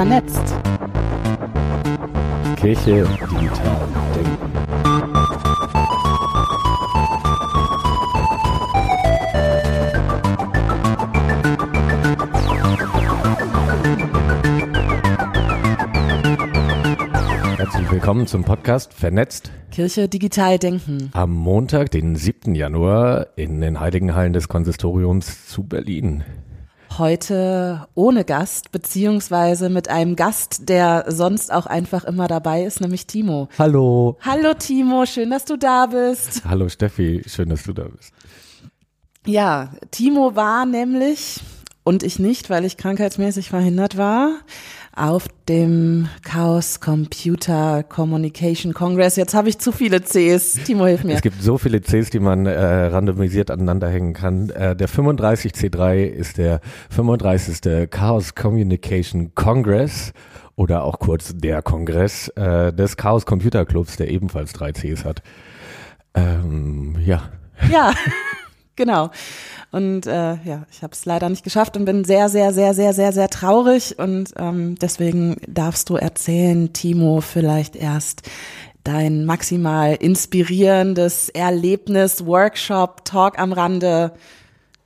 Vernetzt. Kirche digital denken. Herzlich willkommen zum Podcast Vernetzt Kirche digital denken. am Montag, den 7. Januar in den Heiligen Hallen des Konsistoriums zu Berlin. Heute ohne Gast, beziehungsweise mit einem Gast, der sonst auch einfach immer dabei ist, nämlich Timo. Hallo. Hallo Timo, schön, dass du da bist. Hallo Steffi, schön, dass du da bist. Ja, Timo war nämlich, und ich nicht, weil ich krankheitsmäßig verhindert war, auf dem Chaos Computer Communication Congress. Jetzt habe ich zu viele Cs. Timo, hilf mir. Es gibt so viele Cs, die man äh, randomisiert aneinander hängen kann. Äh, der 35C3 ist der 35. Chaos Communication Congress oder auch kurz der Kongress äh, des Chaos Computer Clubs, der ebenfalls drei Cs hat. Ähm, ja. Ja, genau. Und äh, ja, ich habe es leider nicht geschafft und bin sehr, sehr, sehr, sehr, sehr, sehr traurig. Und ähm, deswegen darfst du erzählen, Timo, vielleicht erst dein maximal inspirierendes Erlebnis, Workshop, Talk am Rande.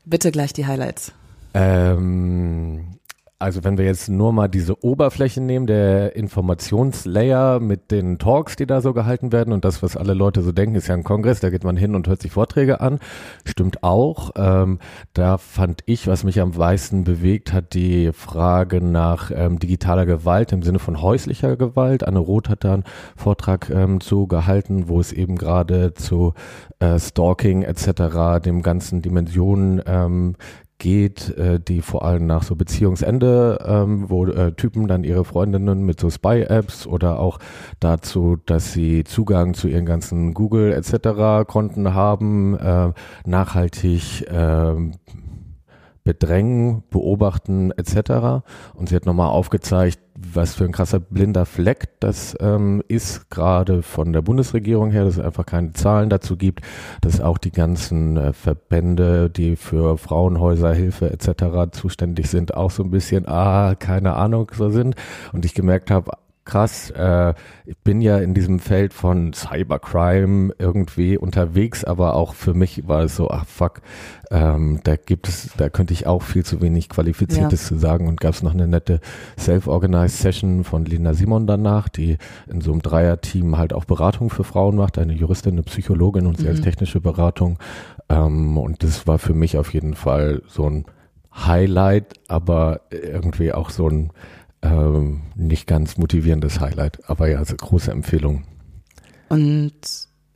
Bitte gleich die Highlights. Ähm, also wenn wir jetzt nur mal diese Oberfläche nehmen, der Informationslayer mit den Talks, die da so gehalten werden und das, was alle Leute so denken, ist ja ein Kongress, da geht man hin und hört sich Vorträge an, stimmt auch. Ähm, da fand ich, was mich am meisten bewegt hat, die Frage nach ähm, digitaler Gewalt im Sinne von häuslicher Gewalt. Anne Roth hat da einen Vortrag ähm, zu gehalten, wo es eben gerade zu äh, Stalking etc., dem ganzen Dimensionen ähm, geht, äh, die vor allem nach so Beziehungsende, ähm, wo äh, Typen dann ihre Freundinnen mit so Spy-Apps oder auch dazu, dass sie Zugang zu ihren ganzen Google etc. Konten haben, äh, nachhaltig äh, bedrängen, beobachten etc. Und sie hat nochmal aufgezeigt, was für ein krasser blinder Fleck das ähm, ist, gerade von der Bundesregierung her, dass es einfach keine Zahlen dazu gibt, dass auch die ganzen äh, Verbände, die für Frauenhäuser, Hilfe etc. zuständig sind, auch so ein bisschen, ah, keine Ahnung, so sind. Und ich gemerkt habe, krass, äh, ich bin ja in diesem Feld von Cybercrime irgendwie unterwegs, aber auch für mich war es so, ach fuck, ähm, da gibt es, da könnte ich auch viel zu wenig Qualifiziertes Ja. zu sagen und gab es noch eine nette Self-Organized Session von Lena Simon danach, die in so einem Dreier-Team halt auch Beratung für Frauen macht, eine Juristin, eine Psychologin und sie als Mhm. technische Beratung ähm, und das war für mich auf jeden Fall so ein Highlight, aber irgendwie auch so ein ähm, nicht ganz motivierendes Highlight, aber ja, also große Empfehlung. Und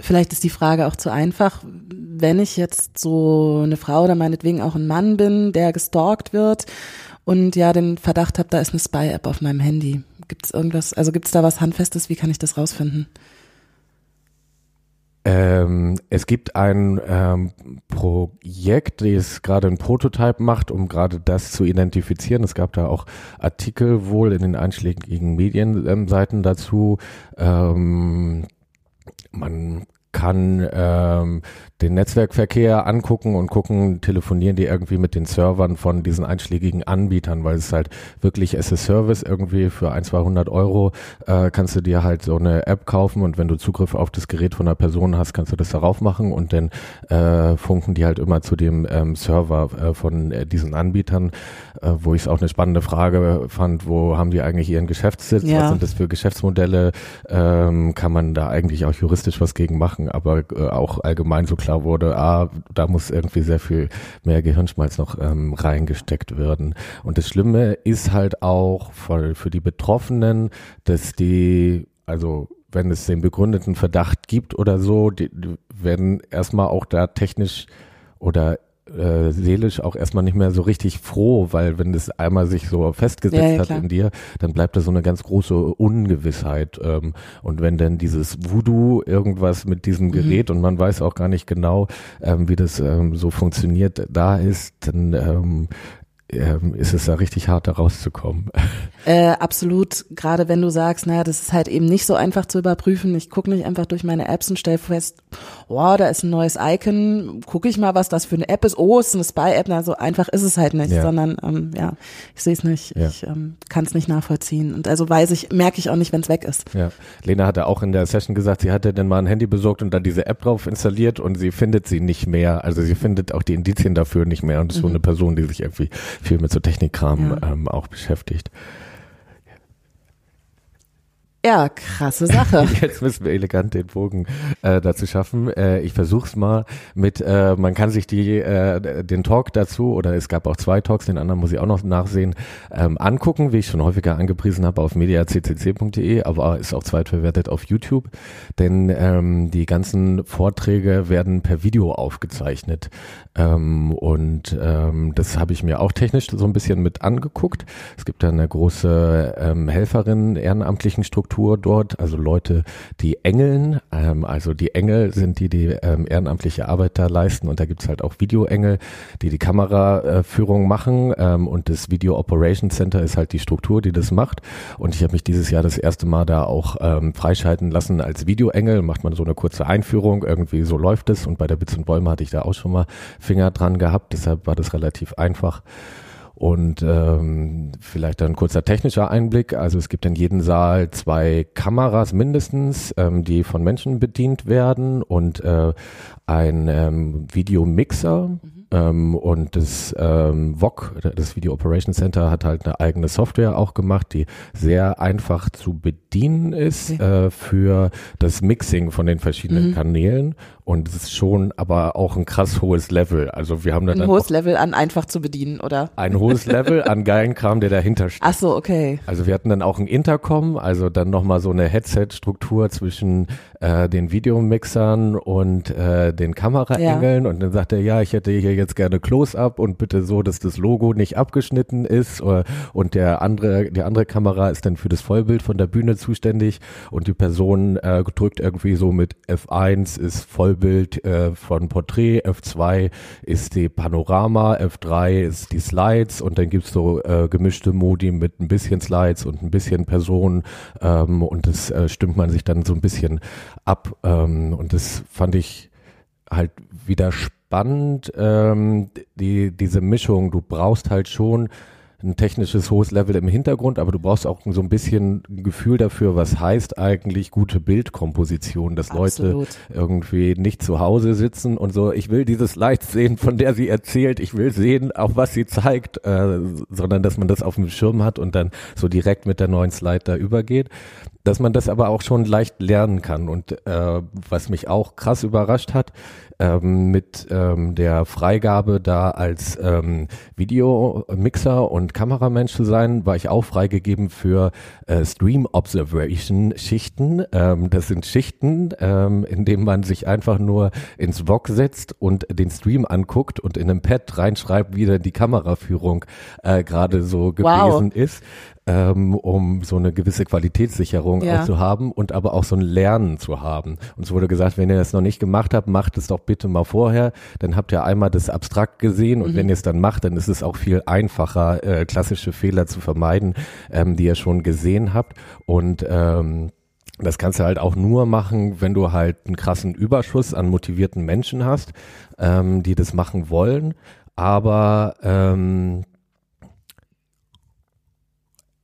vielleicht ist die Frage auch zu einfach, wenn ich jetzt so eine Frau oder meinetwegen auch ein Mann bin, der gestalkt wird und ja den Verdacht habe, da ist eine Spy-App auf meinem Handy. Gibt es irgendwas, also gibt es da was Handfestes, wie kann ich das rausfinden? Ähm, es gibt ein ähm, Projekt, das gerade ein Prototype macht, um gerade das zu identifizieren. Es gab da auch Artikel wohl in den einschlägigen Medienseiten dazu. Ähm, man kann ähm, den Netzwerkverkehr angucken und gucken, telefonieren die irgendwie mit den Servern von diesen einschlägigen Anbietern, weil es halt wirklich as a Service irgendwie für ein, 200 Euro äh, kannst du dir halt so eine App kaufen und wenn du Zugriff auf das Gerät von einer Person hast, kannst du das darauf machen und dann äh, funken die halt immer zu dem ähm, Server äh, von äh, diesen Anbietern, äh, wo ich es auch eine spannende Frage fand, wo haben die eigentlich ihren Geschäftssitz, Ja. was sind das für Geschäftsmodelle, ähm, kann man da eigentlich auch juristisch was gegen machen, aber äh, auch allgemein so klar wurde, ah, da muss irgendwie sehr viel mehr Gehirnschmalz noch ähm, reingesteckt werden. Und das Schlimme ist halt auch für, für die Betroffenen, dass die, also wenn es den begründeten Verdacht gibt oder so, die, die werden erstmal auch da technisch oder äh, seelisch auch erstmal nicht mehr so richtig froh, weil wenn das einmal sich so festgesetzt Ja, ja, hat in dir, dann bleibt da so eine ganz große Ungewissheit. Ähm, und wenn dann dieses Voodoo irgendwas mit diesem Mhm. Gerät und man weiß auch gar nicht genau, ähm, wie das ähm, so funktioniert, da ist, dann ähm, ähm, ist es da richtig hart, da rauszukommen. Äh, absolut, gerade wenn du sagst, naja, das ist halt eben nicht so einfach zu überprüfen. Ich gucke nicht einfach durch meine Apps und stelle fest, oh, da ist ein neues Icon, gucke ich mal, was das für eine App ist. Oh, ist eine Spy-App. Na, so einfach ist es halt nicht, Ja. sondern ähm, ja, ich sehe es nicht, Ja. ich ähm, kann es nicht nachvollziehen. Und also weiß ich, merke ich auch nicht, wenn es weg ist. Ja, Lena hatte auch in der Session gesagt, sie hatte dann mal ein Handy besorgt und dann diese App drauf installiert und sie findet sie nicht mehr. Also sie findet auch die Indizien dafür nicht mehr und ist schon eine Person, die sich irgendwie viel mit so Technikkram Mhm. Ja. ähm, auch beschäftigt. Ja, krasse Sache. Jetzt müssen wir elegant den Bogen äh, dazu schaffen. Äh, ich versuch's mal mit, äh, man kann sich die, äh, den Talk dazu, oder es gab auch zwei Talks, den anderen muss ich auch noch nachsehen, ähm, angucken, wie ich schon häufiger angepriesen habe auf mediaccc.de, aber ist auch zweitverwertet auf YouTube. Denn ähm, die ganzen Vorträge werden per Video aufgezeichnet. Ähm, und ähm, das habe ich mir auch technisch so ein bisschen mit angeguckt. Es gibt da eine große ähm, Helferin ehrenamtlichen Struktur dort, also Leute, die Engeln, ähm, also die Engel sind die, die ähm, ehrenamtliche Arbeit da leisten und da gibt's halt auch Videoengel, die die Kameraführung machen ähm, und das Video Operations Center ist halt die Struktur, die das macht. Und ich habe mich dieses Jahr das erste Mal da auch ähm, freischalten lassen als Videoengel, macht man so eine kurze Einführung, irgendwie so läuft es. Und bei der Bits und Bäume hatte ich da auch schon mal Finger dran gehabt, deshalb war das relativ einfach. Und ähm, vielleicht ein kurzer technischer Einblick. Also es gibt in jedem Saal zwei Kameras mindestens, ähm, die von Menschen bedient werden und äh, ein ähm, Videomixer. Ähm, und das ähm, VOC, das Video Operation Center, hat halt eine eigene Software auch gemacht, die sehr einfach zu bedienen ist äh, für das Mixing von den verschiedenen Kanälen. Und es ist schon aber auch ein krass hohes Level. Also wir haben da Ein dann hohes Level an einfach zu bedienen, oder? ein hohes Level an geilen Kram, der dahinter steht. Ach so, okay. Also wir hatten dann auch ein Intercom, also dann nochmal so eine Headset-Struktur zwischen äh, den Videomixern und äh, den Kameraengeln. Und dann sagt er, ja, ich hätte hier jetzt gerne Close-Up und bitte so, dass das Logo nicht abgeschnitten ist. Äh, und der andere, die andere Kamera ist dann für das Vollbild von der Bühne zuständig. Und die Person äh, drückt irgendwie so mit F1 ist Vollbild äh, von Porträt, F2 ist die Panorama, F3 ist die Slides. Und dann gibt's so äh, gemischte Modi mit ein bisschen Slides und ein bisschen Person ähm, und das äh, stimmt man sich dann so ein bisschen ab ähm, und das fand ich halt wieder spannend, ähm, die, diese Mischung, du brauchst halt schon ein technisches hohes Level im Hintergrund, aber du brauchst auch so ein bisschen ein Gefühl dafür, was heißt eigentlich gute Bildkomposition, dass Leute Absolut. irgendwie nicht zu Hause sitzen und so, ich will dieses Light sehen, von der sie erzählt, ich will sehen, auch was sie zeigt, äh, sondern dass man das auf dem Schirm hat und dann so direkt mit der neuen Slide da übergeht. Dass man das aber auch schon leicht lernen kann und äh, was mich auch krass überrascht hat, ähm, mit ähm, der Freigabe da als ähm, Videomixer und Kameramensch zu sein, war ich auch freigegeben für äh, Stream Observation Schichten. Ähm, das sind Schichten, ähm, in denen man sich einfach nur ins VOG setzt und den Stream anguckt und in einem Pad reinschreibt, wie denn die Kameraführung äh, gerade so Wow. gewesen ist ähm, um so eine gewisse Qualitätssicherung Ja. auch zu haben und aber auch so ein Lernen zu haben. Uns wurde gesagt, wenn ihr das noch nicht gemacht habt, macht es doch bitte mal vorher. Dann habt ihr einmal das abstrakt gesehen und wenn ihr es dann macht, dann ist es auch viel einfacher, äh, klassische Fehler zu vermeiden, ähm, die ihr schon gesehen habt. Und ähm, das kannst du halt auch nur machen, wenn du halt einen krassen Überschuss an motivierten Menschen hast, ähm, die das machen wollen. Aber ähm,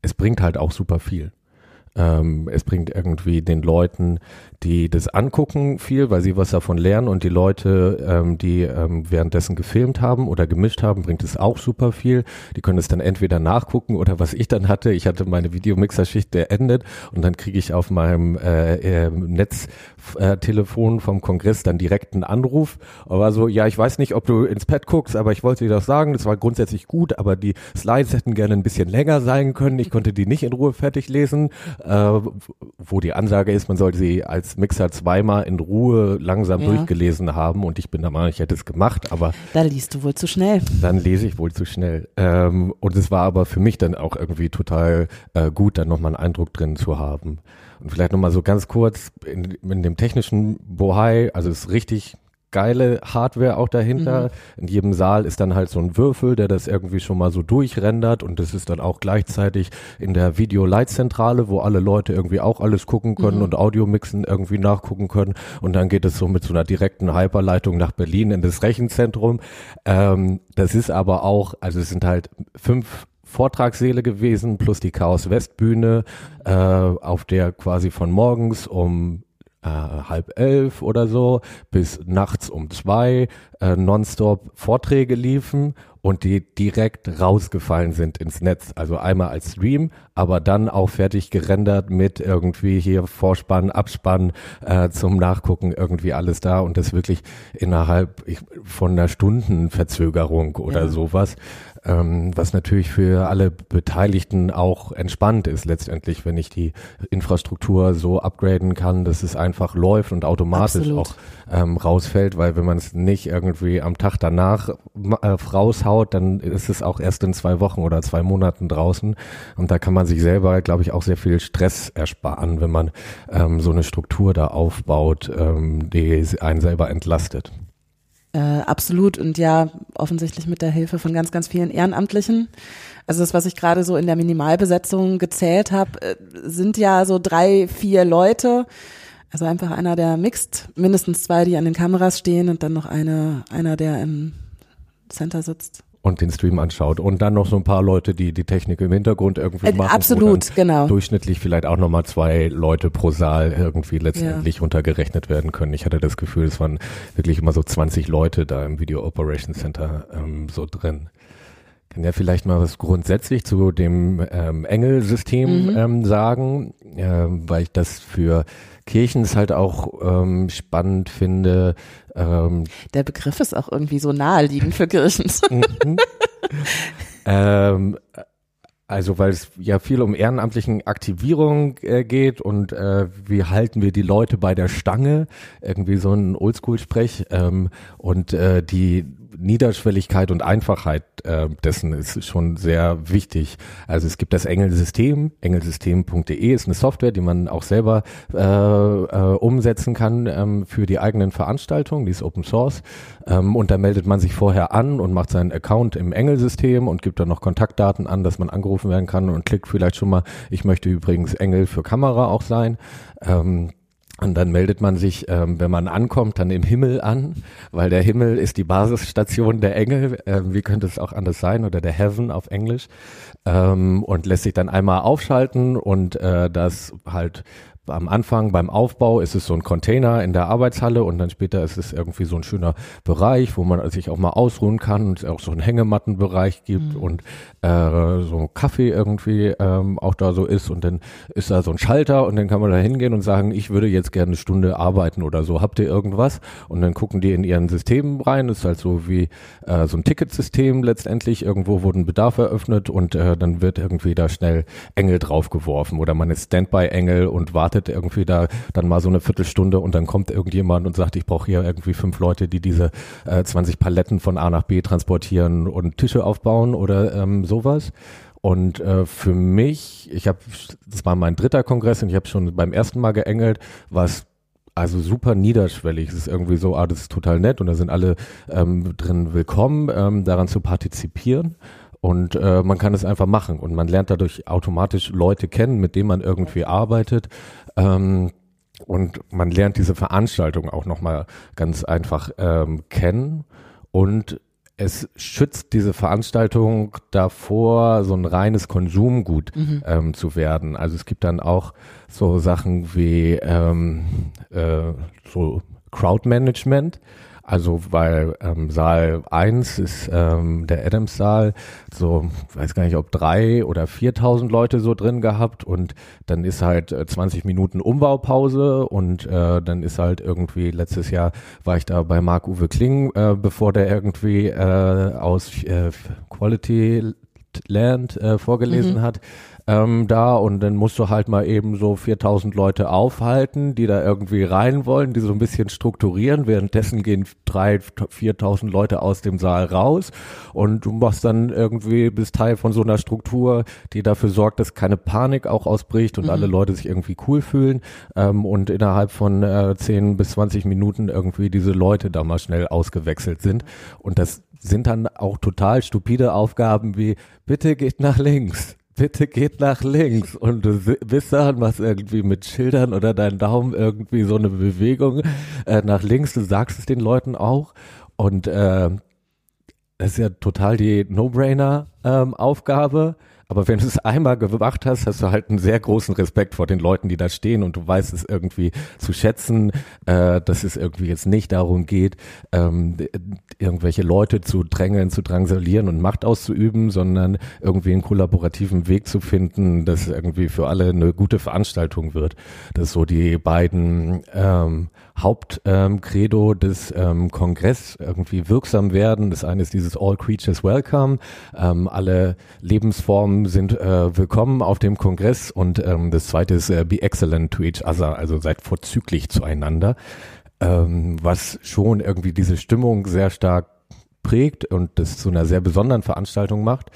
es bringt halt auch super viel. Ähm, es bringt irgendwie den Leuten, die das angucken, viel, weil sie was davon lernen und die Leute, ähm, die ähm, währenddessen gefilmt haben oder gemischt haben, bringt es auch super viel. Die können es dann entweder nachgucken oder was ich dann hatte, ich hatte meine Videomixerschicht beendet und dann kriege ich auf meinem äh, äh, Netztelefon vom Kongress dann direkt einen Anruf. Aber so, ja, ich weiß nicht, ob du ins Pad guckst, aber ich wollte dir das sagen, das war grundsätzlich gut, aber die Slides hätten gerne ein bisschen länger sein können. Ich konnte die nicht in Ruhe fertig lesen, äh, wo die Ansage ist, man sollte sie als Mixer zweimal in Ruhe langsam Ja. durchgelesen haben und ich bin der Meinung, ich hätte es gemacht, aber Da liest du wohl zu schnell. dann lese ich wohl zu schnell. Ähm, und es war aber für mich dann auch irgendwie total äh, gut, dann nochmal einen Eindruck drin zu haben. Und vielleicht nochmal so ganz kurz in, in dem technischen Bohai, also es ist richtig geile Hardware auch dahinter. Mhm. In jedem Saal ist dann halt so ein Würfel, der das irgendwie schon mal so durchrendert und das ist dann auch gleichzeitig in der Video-Leitzentrale, wo alle Leute irgendwie auch alles gucken können mhm. und Audio-Mixen irgendwie nachgucken können und dann geht es so mit so einer direkten Hyperleitung nach Berlin in das Rechenzentrum. Ähm, das ist aber auch, also es sind halt fünf Vortragssäle gewesen, plus die Chaos West Bühne, äh, auf der quasi von morgens um äh, halb elf oder so bis nachts um zwei äh, nonstop Vorträge liefen und die direkt rausgefallen sind ins Netz. Also einmal als Stream, aber dann auch fertig gerendert mit irgendwie hier Vorspann, Abspann äh, zum Nachgucken, irgendwie alles da und das wirklich innerhalb von einer Stundenverzögerung oder ja. sowas ähm, was natürlich für alle Beteiligten auch entspannt ist letztendlich, wenn ich die Infrastruktur so upgraden kann, dass es einfach läuft und automatisch Absolut. auch ähm, rausfällt, weil wenn man es nicht irgendwie am Tag danach äh, raushaut, dann ist es auch erst in zwei Wochen oder zwei Monaten draußen und da kann man sich selber, glaube ich, auch sehr viel Stress ersparen, wenn man ähm, so eine Struktur da aufbaut, ähm, die einen selber entlastet. Äh, absolut und ja, offensichtlich mit der Hilfe von ganz, ganz vielen Ehrenamtlichen. Also das, was ich gerade so in der Minimalbesetzung gezählt habe, äh, sind ja so drei, vier Leute. Also einfach einer, der mixt, mindestens zwei, die an den Kameras stehen und dann noch eine, einer, der im Center sitzt und den Stream anschaut und dann noch so ein paar Leute, die die Technik im Hintergrund irgendwie äh, machen. Absolut, genau. Durchschnittlich vielleicht auch nochmal zwei Leute pro Saal irgendwie letztendlich ja. runtergerechnet werden können. Ich hatte das Gefühl, es waren wirklich immer so 20 Leute da im Video Operation Center ähm, so drin. Kann ja vielleicht mal was grundsätzlich zu dem ähm, Engel-System mhm. ähm, sagen, äh, weil ich das für Kirchen halt auch ähm, spannend finde, ähm, Der Begriff ist auch irgendwie so naheliegend für Kirchen. Mhm. ähm, also weil es ja viel um ehrenamtlichen Aktivierung äh, geht und äh, wie halten wir die Leute bei der Stange, irgendwie so ein Oldschool-Sprech ähm, und äh, die Niederschwelligkeit und Einfachheit äh, dessen ist schon sehr wichtig. Also es gibt das Engelsystem, engelsystem.de ist eine Software, die man auch selber äh, äh, umsetzen kann ähm, für die eigenen Veranstaltungen, die ist Open Source ähm, und da meldet man sich vorher an und macht seinen Account im Engelsystem und gibt dann noch Kontaktdaten an, dass man angerufen werden kann und klickt vielleicht schon mal, ich möchte übrigens Engel für Kamera auch sein. Ähm, und dann meldet man sich, ähm, wenn man ankommt, dann im Himmel an, weil der Himmel ist die Basisstation der Engel. Ähm, wie könnte es auch anders sein? Oder der Heaven auf Englisch. Ähm, und lässt sich dann einmal aufschalten und äh, das halt am Anfang beim Aufbau ist es so ein Container in der Arbeitshalle und dann später ist es irgendwie so ein schöner Bereich, wo man sich auch mal ausruhen kann und es auch so einen Hängemattenbereich gibt mhm. und äh, so Kaffee irgendwie ähm, auch da so ist und dann ist da so ein Schalter und dann kann man da hingehen und sagen, ich würde jetzt gerne eine Stunde arbeiten oder so. Habt ihr irgendwas? Und dann gucken die in ihren Systemen rein. Das ist halt so wie äh, so ein Ticketsystem letztendlich. Irgendwo wurde ein Bedarf eröffnet und äh, dann wird irgendwie da schnell Engel draufgeworfen oder man ist Standby-Engel und wartet wartet irgendwie da dann mal so eine Viertelstunde und dann kommt irgendjemand und sagt, ich brauche hier irgendwie fünf Leute, die diese äh, 20 Paletten von A nach B transportieren und Tische aufbauen oder ähm, sowas. Und äh, für mich, ich habe, das war mein dritter Kongress und ich habe schon beim ersten Mal geengelt, was also super niederschwellig. Es ist irgendwie so, ah, das ist total nett und da sind alle ähm, drin willkommen, ähm, daran zu partizipieren. Und äh, man kann es einfach machen und man lernt dadurch automatisch Leute kennen, mit denen man irgendwie arbeitet. Ähm, und man lernt diese Veranstaltung auch nochmal ganz einfach ähm, kennen. Und es schützt diese Veranstaltung davor, so ein reines Konsumgut mhm. ähm, zu werden. Also es gibt dann auch so Sachen wie ähm, äh, so Crowdmanagement. Also weil ähm, Saal 1 ist ähm, der Adams-Saal, so weiß gar nicht, ob drei oder 4.000 Leute so drin gehabt. Und dann ist halt äh, 20 Minuten Umbaupause. Und äh, dann ist halt irgendwie, letztes Jahr war ich da bei Marc-Uwe Kling, äh, bevor der irgendwie äh, aus äh, Quality Land äh, vorgelesen mhm. hat, ähm, da und dann musst du halt mal eben so 4000 Leute aufhalten, die da irgendwie rein wollen, die so ein bisschen strukturieren. Währenddessen gehen drei, 4000 Leute aus dem Saal raus und du machst dann irgendwie, bist Teil von so einer Struktur, die dafür sorgt, dass keine Panik auch ausbricht und mhm. alle Leute sich irgendwie cool fühlen ähm, und innerhalb von äh, 10 bis 20 Minuten irgendwie diese Leute da mal schnell ausgewechselt sind und das sind dann auch total stupide Aufgaben wie, bitte geht nach links, bitte geht nach links und du bist da und machst irgendwie mit Schildern oder deinen Daumen irgendwie so eine Bewegung äh, nach links, du sagst es den Leuten auch und äh, das ist ja total die No-Brainer-Aufgabe. Ähm, aber wenn du es einmal gemacht hast, hast du halt einen sehr großen Respekt vor den Leuten, die da stehen und du weißt es irgendwie zu schätzen, äh, dass es irgendwie jetzt nicht darum geht, ähm, irgendwelche Leute zu drängeln, zu drangsalieren und Macht auszuüben, sondern irgendwie einen kollaborativen Weg zu finden, dass irgendwie für alle eine gute Veranstaltung wird. Das so die beiden ähm, Hauptcredo ähm, des ähm, Kongress irgendwie wirksam werden. Das eine ist dieses All Creatures Welcome. Ähm, alle Lebensformen sind äh, willkommen auf dem Kongress und ähm, das zweite ist äh, Be Excellent to each other, also seid vorzüglich zueinander, ähm, was schon irgendwie diese Stimmung sehr stark prägt und das zu einer sehr besonderen Veranstaltung macht.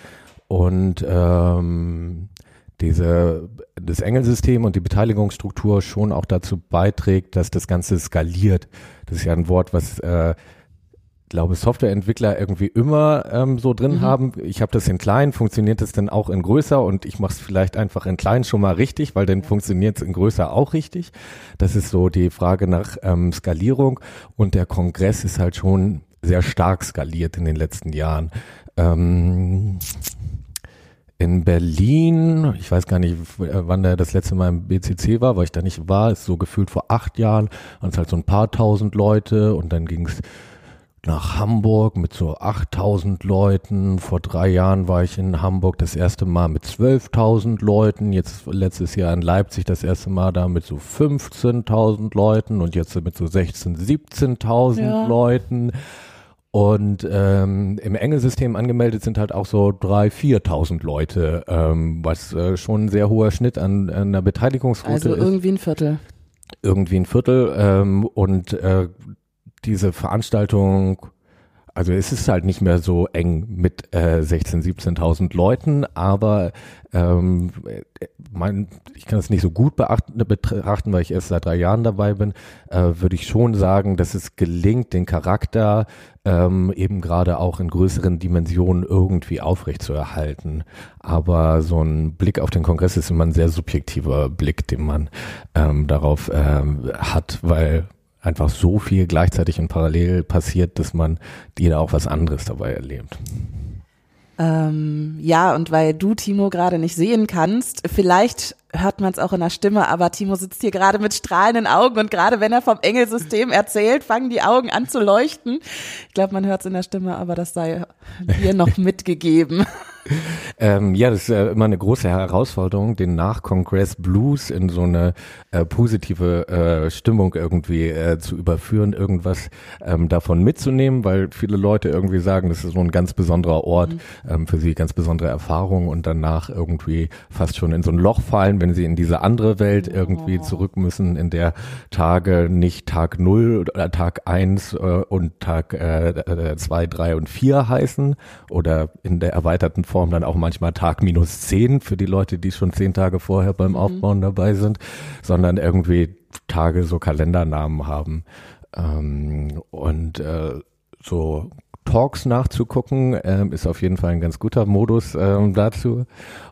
Und ähm, diese, das Engelsystem und die Beteiligungsstruktur schon auch dazu beiträgt, dass das Ganze skaliert. Das ist ja ein Wort, was äh, glaube Softwareentwickler irgendwie immer ähm, so drin mhm. haben. Ich habe das in klein, funktioniert das denn auch in größer und ich mache es vielleicht einfach in klein schon mal richtig, weil dann funktioniert es in größer auch richtig. Das ist so die Frage nach ähm, Skalierung und der Kongress ist halt schon sehr stark skaliert in den letzten Jahren. Ähm, in Berlin, ich weiß gar nicht, wann der das letzte Mal im BCC war, weil ich da nicht war, ist so gefühlt vor acht Jahren, waren es halt so ein paar tausend Leute und dann ging es nach Hamburg mit so 8000 Leuten. Vor drei Jahren war ich in Hamburg das erste Mal mit 12.000 Leuten. Jetzt letztes Jahr in Leipzig das erste Mal da mit so 15.000 Leuten und jetzt mit so 16.000, 17.000 ja. Leuten. Und ähm, im Engelsystem angemeldet sind halt auch so drei, 4.000 Leute, ähm, was äh, schon ein sehr hoher Schnitt an, an der Beteiligungsquote also ist. Also irgendwie ein Viertel. Irgendwie ein Viertel. Ähm, und äh, diese Veranstaltung also es ist halt nicht mehr so eng mit äh, 16.000, 17.000 Leuten, aber ähm, mein, ich kann es nicht so gut betrachten, weil ich erst seit drei Jahren dabei bin, äh, würde ich schon sagen, dass es gelingt, den Charakter ähm, eben gerade auch in größeren Dimensionen irgendwie aufrechtzuerhalten. Aber so ein Blick auf den Kongress ist immer ein sehr subjektiver Blick, den man ähm, darauf ähm, hat, weil einfach so viel gleichzeitig und parallel passiert, dass man jeder auch was anderes dabei erlebt. Ähm, ja, und weil du, Timo, gerade nicht sehen kannst, vielleicht hört man es auch in der Stimme, aber Timo sitzt hier gerade mit strahlenden Augen und gerade wenn er vom Engelsystem erzählt, fangen die Augen an zu leuchten. Ich glaube, man hört es in der Stimme, aber das sei dir noch mitgegeben. ähm, ja, das ist äh, immer eine große Herausforderung, den Nach-Congress Blues in so eine äh, positive äh, Stimmung irgendwie äh, zu überführen, irgendwas ähm, davon mitzunehmen, weil viele Leute irgendwie sagen, das ist so ein ganz besonderer Ort, mhm. ähm, für sie ganz besondere Erfahrung und danach irgendwie fast schon in so ein Loch fallen, wenn sie in diese andere Welt irgendwie oh. zurück müssen, in der Tage nicht Tag null oder Tag eins äh, und Tag äh zwei, drei und vier heißen oder in der erweiterten Form Form dann auch manchmal Tag minus zehn für die Leute, die schon zehn Tage vorher beim mhm. Aufbauen dabei sind, sondern irgendwie Tage so Kalendernamen haben. Ähm, und äh, so Talks nachzugucken, äh, ist auf jeden Fall ein ganz guter Modus ähm, dazu.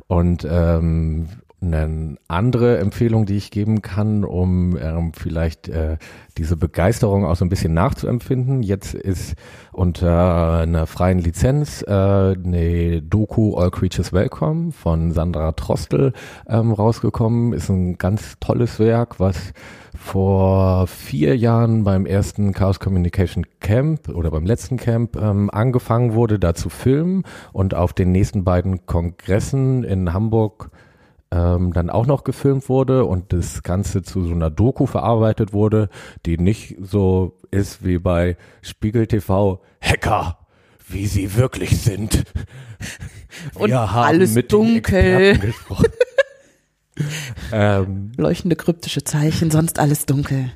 Und ähm, eine andere Empfehlung, die ich geben kann, um ähm, vielleicht äh, diese Begeisterung auch so ein bisschen nachzuempfinden. Jetzt ist unter einer freien Lizenz äh, eine Doku All Creatures Welcome von Sandra Trostel ähm, rausgekommen. Ist ein ganz tolles Werk, was vor vier Jahren beim ersten Chaos Communication Camp oder beim letzten Camp ähm, angefangen wurde, da zu filmen und auf den nächsten beiden Kongressen in Hamburg ähm, dann auch noch gefilmt wurde und das Ganze zu so einer Doku verarbeitet wurde, die nicht so ist wie bei Spiegel TV Hacker, wie sie wirklich sind. Wir und alles dunkel. ähm, Leuchtende kryptische Zeichen, sonst alles dunkel.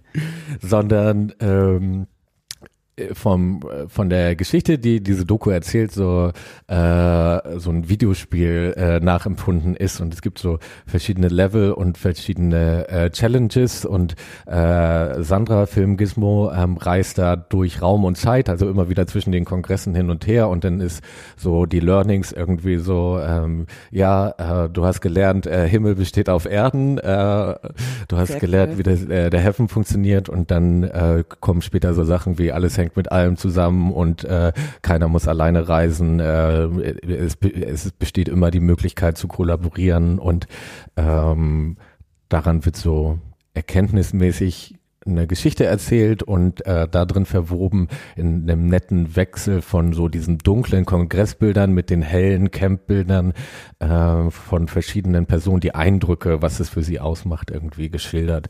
Sondern ähm, vom von der Geschichte, die diese Doku erzählt, so äh, so ein Videospiel äh, nachempfunden ist. Und es gibt so verschiedene Level und verschiedene äh, Challenges. Und äh, Sandra Film Gizmo ähm, reist da durch Raum und Zeit, also immer wieder zwischen den Kongressen hin und her. Und dann ist so die Learnings irgendwie so ähm, ja, äh, du hast gelernt, äh, Himmel besteht auf Erden, äh, du hast Sehr gelernt, cool. wie das, äh, der Heaven funktioniert. Und dann äh, kommen später so Sachen wie alles hängt hängt mit allem zusammen und äh, keiner muss alleine reisen. Äh, es, es besteht immer die Möglichkeit zu kollaborieren und ähm, daran wird so erkenntnismäßig eine Geschichte erzählt und äh, da drin verwoben in einem netten Wechsel von so diesen dunklen Kongressbildern mit den hellen Campbildern äh, von verschiedenen Personen, die Eindrücke, was es für sie ausmacht, irgendwie geschildert.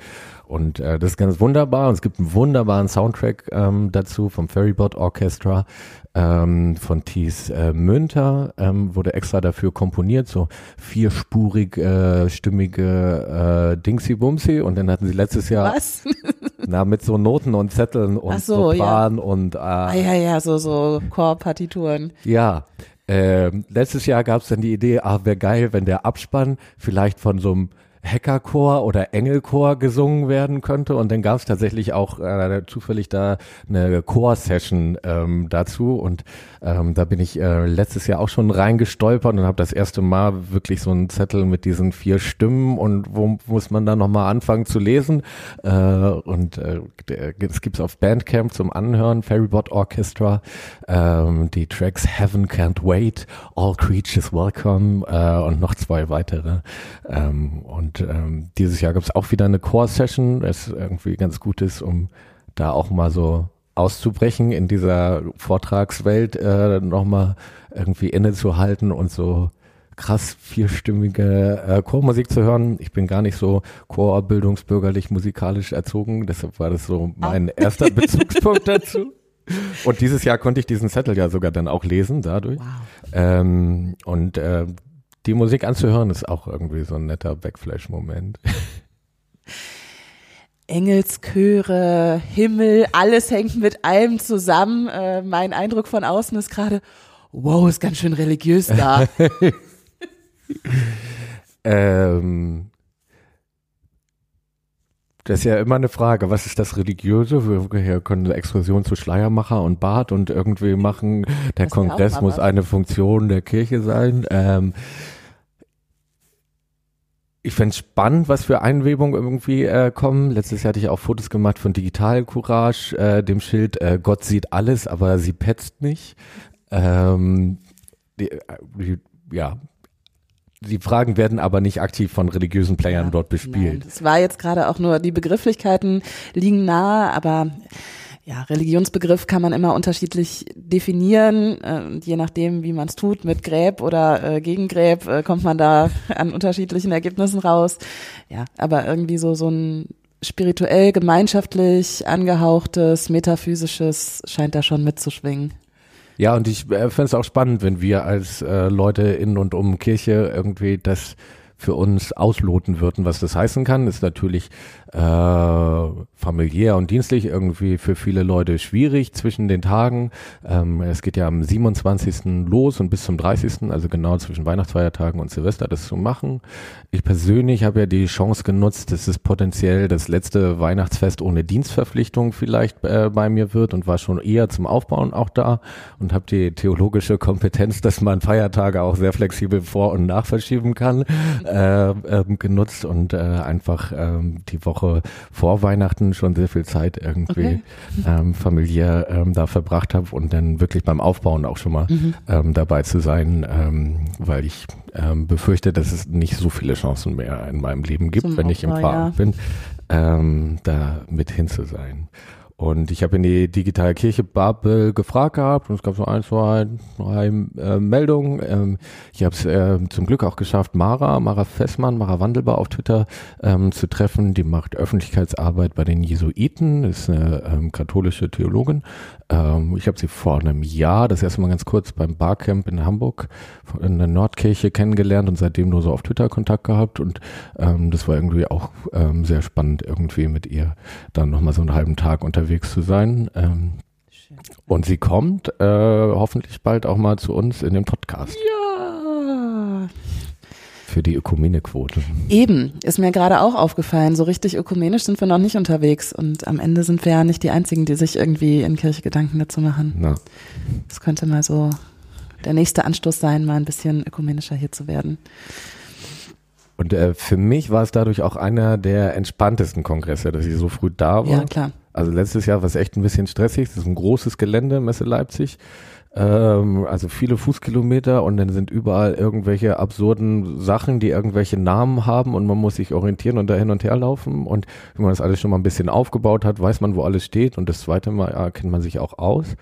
Und äh, das ist ganz wunderbar. Und es gibt einen wunderbaren Soundtrack ähm, dazu vom Ferryboat Orchestra ähm, von Thies äh, Münter, ähm, wurde extra dafür komponiert, so vierspurig äh, stimmige äh, Dingsy Bumsy. Und dann hatten sie letztes Jahr Was? na mit so Noten und Zetteln und so, Sopran ja. und äh, ah, ja ja so so Chorpartituren. Ja. Äh, letztes Jahr gab es dann die Idee, ah, wäre geil, wenn der Abspann vielleicht von so einem Hackerchor oder Engelchor gesungen werden könnte. Und dann gab es tatsächlich auch äh, zufällig da eine Chor-Session ähm, dazu. Und ähm, da bin ich äh, letztes Jahr auch schon reingestolpert und habe das erste Mal wirklich so einen Zettel mit diesen vier Stimmen und wo muss man da nochmal anfangen zu lesen. Äh, und äh, es gibt's auf Bandcamp zum Anhören, Ferrybot Orchestra, ähm, die Tracks Heaven Can't Wait, All Creatures Welcome äh, und noch zwei weitere. Ähm, und ähm, dieses Jahr gab es auch wieder eine Core-Session, was irgendwie ganz gut ist, um da auch mal so auszubrechen in dieser Vortragswelt, äh, nochmal irgendwie innezuhalten und so krass vierstimmige äh, Chormusik zu hören. Ich bin gar nicht so chorbildungsbürgerlich musikalisch erzogen, deshalb war das so mein oh. erster Bezugspunkt dazu. Und dieses Jahr konnte ich diesen Zettel ja sogar dann auch lesen dadurch. Wow. Ähm, und äh, die Musik anzuhören ist auch irgendwie so ein netter Backflash-Moment. Engelschöre, Himmel, alles hängt mit allem zusammen. Äh, mein Eindruck von außen ist gerade, wow, ist ganz schön religiös da. ähm, das ist ja immer eine Frage, was ist das Religiöse? Wir können eine Exkursion zu Schleiermacher und Bart und irgendwie machen, der das Kongress muss eine Funktion der Kirche sein. Ähm, ich fände spannend, was für Einwebungen irgendwie äh, kommen. Letztes Jahr hatte ich auch Fotos gemacht von Digital Courage, äh, dem Schild äh, Gott sieht alles, aber sie petzt nicht. Ähm, die, äh, die, ja, die Fragen werden aber nicht aktiv von religiösen Playern ja, dort bespielt. Es war jetzt gerade auch nur, die Begrifflichkeiten liegen nahe, aber ja, Religionsbegriff kann man immer unterschiedlich definieren. Äh, je nachdem, wie man es tut, mit Gräb oder äh, gegen Gräb, äh, kommt man da an unterschiedlichen Ergebnissen raus. Ja, aber irgendwie so, so ein spirituell, gemeinschaftlich angehauchtes, metaphysisches scheint da schon mitzuschwingen. Ja, und ich äh, fände es auch spannend, wenn wir als äh, Leute in und um Kirche irgendwie das für uns ausloten würden, was das heißen kann, ist natürlich äh, familiär und dienstlich irgendwie für viele Leute schwierig zwischen den Tagen. Ähm, es geht ja am 27. los und bis zum 30., also genau zwischen Weihnachtsfeiertagen und Silvester das zu machen. Ich persönlich habe ja die Chance genutzt, dass es potenziell das letzte Weihnachtsfest ohne Dienstverpflichtung vielleicht äh, bei mir wird und war schon eher zum Aufbauen auch da und habe die theologische Kompetenz, dass man Feiertage auch sehr flexibel vor- und nachverschieben kann äh, ähm, genutzt und äh, einfach ähm, die Woche vor Weihnachten schon sehr viel Zeit irgendwie okay. ähm, familiär ähm, da verbracht habe und dann wirklich beim Aufbauen auch schon mal mhm. ähm, dabei zu sein, ähm, weil ich ähm, befürchte, dass es nicht so viele Chancen mehr in meinem Leben gibt, Zum wenn Aufbau, ich im Fahren ja. bin, ähm, da mit hin zu sein. Und ich habe in die digitale Kirche Babel gefragt gehabt und es gab so ein, zwei, drei äh, Meldungen. Ähm, ich habe es äh, zum Glück auch geschafft, Mara, Mara Fessmann, Mara Wandelbar auf Twitter ähm, zu treffen. Die macht Öffentlichkeitsarbeit bei den Jesuiten, ist eine ähm, katholische Theologin. Ähm, ich habe sie vor einem Jahr, das erste Mal ganz kurz beim Barcamp in Hamburg in der Nordkirche kennengelernt und seitdem nur so auf Twitter Kontakt gehabt und ähm, das war irgendwie auch ähm, sehr spannend, irgendwie mit ihr dann nochmal so einen halben Tag unterwegs zu sein. Ähm, und sie kommt äh, hoffentlich bald auch mal zu uns in dem Podcast. Für die Ökumenequote. Eben, ist mir gerade auch aufgefallen. So richtig ökumenisch sind wir noch nicht unterwegs. Und am Ende sind wir ja nicht die Einzigen, die sich irgendwie in Kirche Gedanken dazu machen. Na. Das könnte mal so der nächste Anstoß sein, mal ein bisschen ökumenischer hier zu werden. Und äh, für mich war es dadurch auch einer der entspanntesten Kongresse, dass ich so früh da war. Ja, klar. Also letztes Jahr war es echt ein bisschen stressig. Das ist ein großes Gelände, Messe Leipzig. Ähm, also viele Fußkilometer und dann sind überall irgendwelche absurden Sachen, die irgendwelche Namen haben und man muss sich orientieren und da hin und her laufen. Und wenn man das alles schon mal ein bisschen aufgebaut hat, weiß man, wo alles steht. Und das zweite Mal ja, kennt man sich auch aus.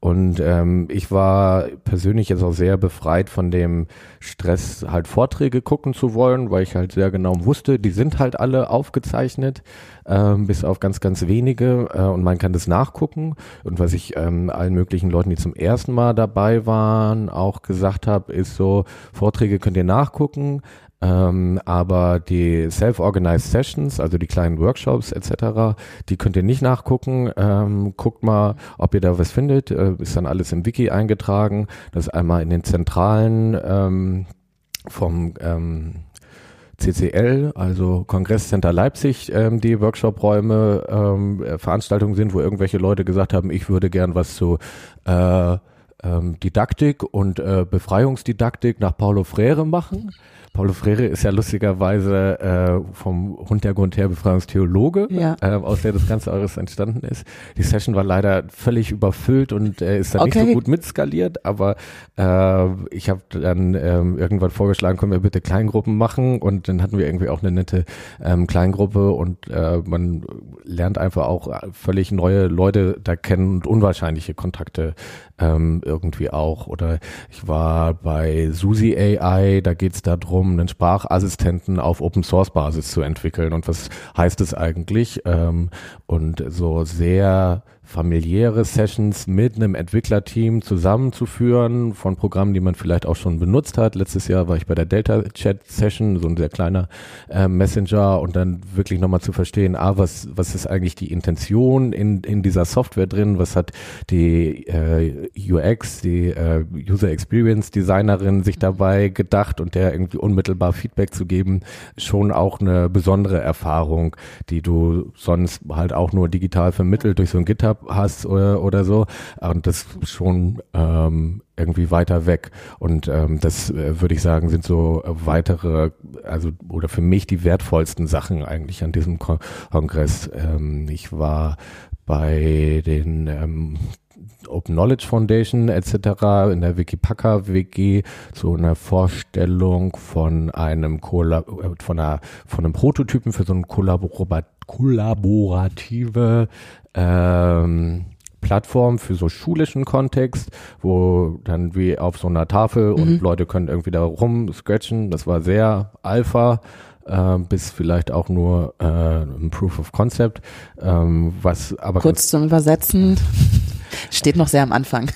Und ähm, ich war persönlich jetzt auch sehr befreit von dem Stress, halt Vorträge gucken zu wollen, weil ich halt sehr genau wusste, die sind halt alle aufgezeichnet, ähm, bis auf ganz, ganz wenige äh, und man kann das nachgucken. Und was ich ähm, allen möglichen Leuten, die zum ersten Mal dabei waren, auch gesagt habe, ist so, Vorträge könnt ihr nachgucken, ähm, aber die Self-Organized Sessions, also die kleinen Workshops etc., die könnt ihr nicht nachgucken. Ähm, guckt mal, ob ihr da was findet. Äh, ist dann alles im Wiki eingetragen. Das ist einmal in den zentralen ähm, vom ähm, CCL, also Kongresscenter Leipzig, ähm, die Workshop-Räume, ähm, Veranstaltungen sind, wo irgendwelche Leute gesagt haben, ich würde gern was zu äh, ähm, Didaktik und äh, Befreiungsdidaktik nach Paulo Freire machen. Paulo Freire ist ja lustigerweise äh, vom Hintergrund her Befreiungstheologe, ja. äh, aus der das Ganze alles entstanden ist. Die Session war leider völlig überfüllt und äh, ist dann okay. nicht so gut mitskaliert, aber äh, ich habe dann ähm, irgendwann vorgeschlagen, können wir bitte Kleingruppen machen und dann hatten wir irgendwie auch eine nette ähm, Kleingruppe und äh, man lernt einfach auch völlig neue Leute da kennen und unwahrscheinliche Kontakte ähm, irgendwie auch. Oder ich war bei Susi AI, da geht's darum, einen Sprachassistenten auf Open Source Basis zu entwickeln. Und was heißt es eigentlich? Ähm, und so sehr familiäre Sessions mit einem Entwicklerteam zusammenzuführen von Programmen, die man vielleicht auch schon benutzt hat. Letztes Jahr war ich bei der Delta Chat Session, so ein sehr kleiner äh, Messenger und dann wirklich nochmal zu verstehen, ah, was, was ist eigentlich die Intention in, in dieser Software drin, was hat die äh, UX, die äh, User Experience Designerin sich dabei gedacht und der irgendwie unmittelbar Feedback zu geben, schon auch eine besondere Erfahrung, die du sonst halt auch nur digital vermittelt durch so ein GitHub hast oder, oder so. Und das schon ähm, irgendwie weiter weg. Und ähm, das äh, würde ich sagen, sind so weitere, also oder für mich die wertvollsten Sachen eigentlich an diesem Kon Kongress. Ähm, ich war bei den ähm, Open Knowledge Foundation etc. in der Wikipacker WG zu einer Vorstellung von einem Kollab von einer von einem Prototypen für so eine kollaborative ähm, Plattform für so schulischen Kontext, wo dann wie auf so einer Tafel mhm. und Leute können irgendwie da rum scratchen. Das war sehr alpha äh, bis vielleicht auch nur äh, ein Proof of Concept, ähm, was aber kurz zum Übersetzen steht noch sehr am Anfang.